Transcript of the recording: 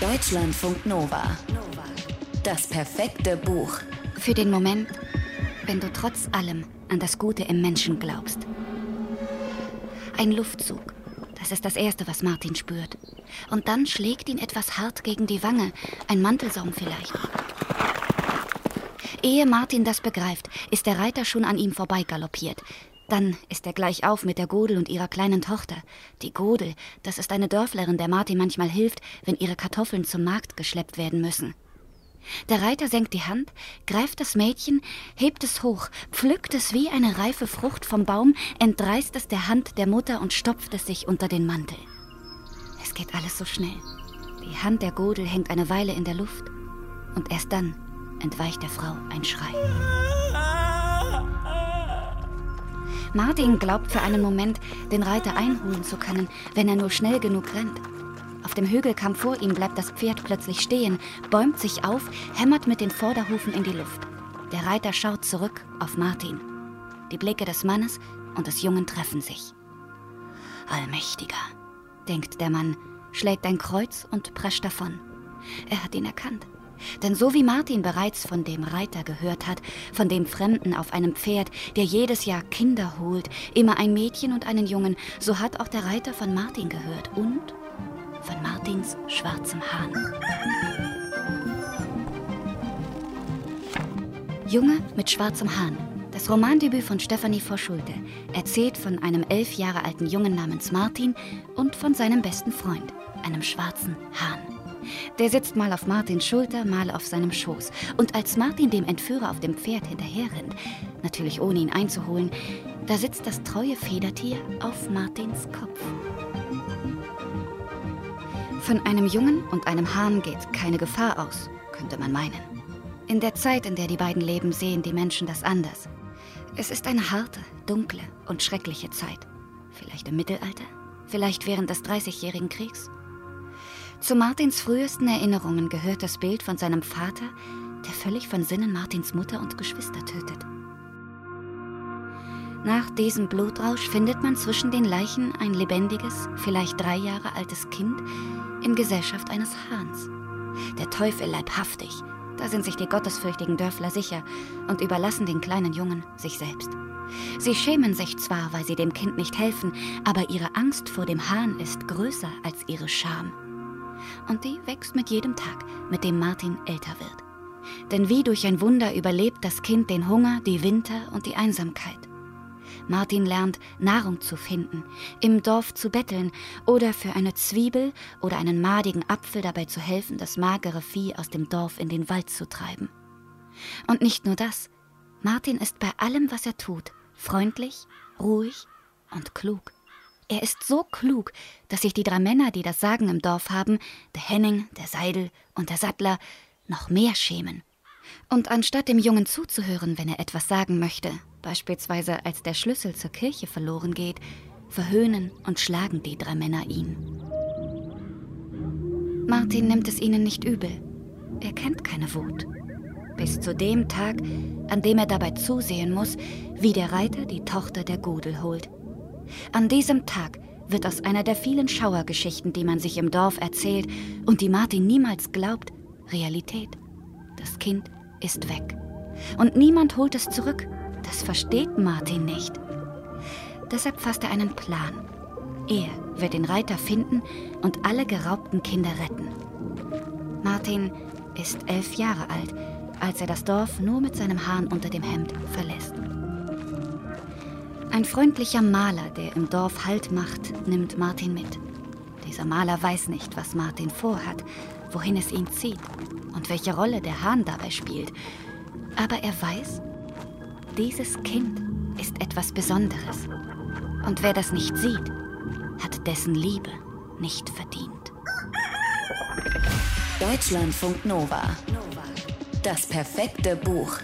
Deutschlandfunk Nova. Das perfekte Buch. Für den Moment, wenn du trotz allem an das Gute im Menschen glaubst. Ein Luftzug. Das ist das Erste, was Martin spürt. Und dann schlägt ihn etwas hart gegen die Wange. Ein Mantelsaum vielleicht. Ehe Martin das begreift, ist der Reiter schon an ihm vorbeigaloppiert. Dann ist er gleich auf mit der Godel und ihrer kleinen Tochter. Die Godel, das ist eine Dörflerin, der Martin manchmal hilft, wenn ihre Kartoffeln zum Markt geschleppt werden müssen. Der Reiter senkt die Hand, greift das Mädchen, hebt es hoch, pflückt es wie eine reife Frucht vom Baum, entreißt es der Hand der Mutter und stopft es sich unter den Mantel. Es geht alles so schnell. Die Hand der Godel hängt eine Weile in der Luft und erst dann entweicht der Frau ein Schrei. Martin glaubt für einen Moment, den Reiter einholen zu können, wenn er nur schnell genug rennt. Auf dem Hügelkamm vor ihm bleibt das Pferd plötzlich stehen, bäumt sich auf, hämmert mit den Vorderhufen in die Luft. Der Reiter schaut zurück auf Martin. Die Blicke des Mannes und des Jungen treffen sich. Allmächtiger, denkt der Mann, schlägt ein Kreuz und prescht davon. Er hat ihn erkannt. Denn so wie Martin bereits von dem Reiter gehört hat, von dem Fremden auf einem Pferd, der jedes Jahr Kinder holt, immer ein Mädchen und einen Jungen, so hat auch der Reiter von Martin gehört und von Martins schwarzem Hahn. Junge mit schwarzem Hahn. Das Romandebüt von Stefanie Vorschulte erzählt von einem elf Jahre alten Jungen namens Martin und von seinem besten Freund, einem schwarzen Hahn. Der sitzt mal auf Martins Schulter, mal auf seinem Schoß. Und als Martin dem Entführer auf dem Pferd hinterherrennt, natürlich ohne ihn einzuholen, da sitzt das treue Federtier auf Martins Kopf. Von einem Jungen und einem Hahn geht keine Gefahr aus, könnte man meinen. In der Zeit, in der die beiden leben, sehen die Menschen das anders. Es ist eine harte, dunkle und schreckliche Zeit. Vielleicht im Mittelalter, vielleicht während des Dreißigjährigen Kriegs zu Martins frühesten Erinnerungen gehört das Bild von seinem Vater, der völlig von Sinnen Martins Mutter und Geschwister tötet. Nach diesem Blutrausch findet man zwischen den Leichen ein lebendiges, vielleicht drei Jahre altes Kind in Gesellschaft eines Hahns. Der Teufel leibhaftig, da sind sich die gottesfürchtigen Dörfler sicher und überlassen den kleinen Jungen sich selbst. Sie schämen sich zwar, weil sie dem Kind nicht helfen, aber ihre Angst vor dem Hahn ist größer als ihre Scham und die wächst mit jedem Tag, mit dem Martin älter wird. Denn wie durch ein Wunder überlebt das Kind den Hunger, die Winter und die Einsamkeit. Martin lernt, Nahrung zu finden, im Dorf zu betteln oder für eine Zwiebel oder einen madigen Apfel dabei zu helfen, das magere Vieh aus dem Dorf in den Wald zu treiben. Und nicht nur das, Martin ist bei allem, was er tut, freundlich, ruhig und klug. Er ist so klug, dass sich die drei Männer, die das Sagen im Dorf haben, der Henning, der Seidel und der Sattler, noch mehr schämen. Und anstatt dem Jungen zuzuhören, wenn er etwas sagen möchte, beispielsweise als der Schlüssel zur Kirche verloren geht, verhöhnen und schlagen die drei Männer ihn. Martin nimmt es ihnen nicht übel. Er kennt keine Wut. Bis zu dem Tag, an dem er dabei zusehen muss, wie der Reiter die Tochter der Godel holt. An diesem Tag wird aus einer der vielen Schauergeschichten, die man sich im Dorf erzählt und die Martin niemals glaubt, Realität. Das Kind ist weg. Und niemand holt es zurück. Das versteht Martin nicht. Deshalb fasst er einen Plan. Er wird den Reiter finden und alle geraubten Kinder retten. Martin ist elf Jahre alt, als er das Dorf nur mit seinem Hahn unter dem Hemd verlässt. Ein freundlicher Maler, der im Dorf Halt macht, nimmt Martin mit. Dieser Maler weiß nicht, was Martin vorhat, wohin es ihn zieht und welche Rolle der Hahn dabei spielt. Aber er weiß, dieses Kind ist etwas Besonderes. Und wer das nicht sieht, hat dessen Liebe nicht verdient. Deutschlandfunk Nova. Das perfekte Buch.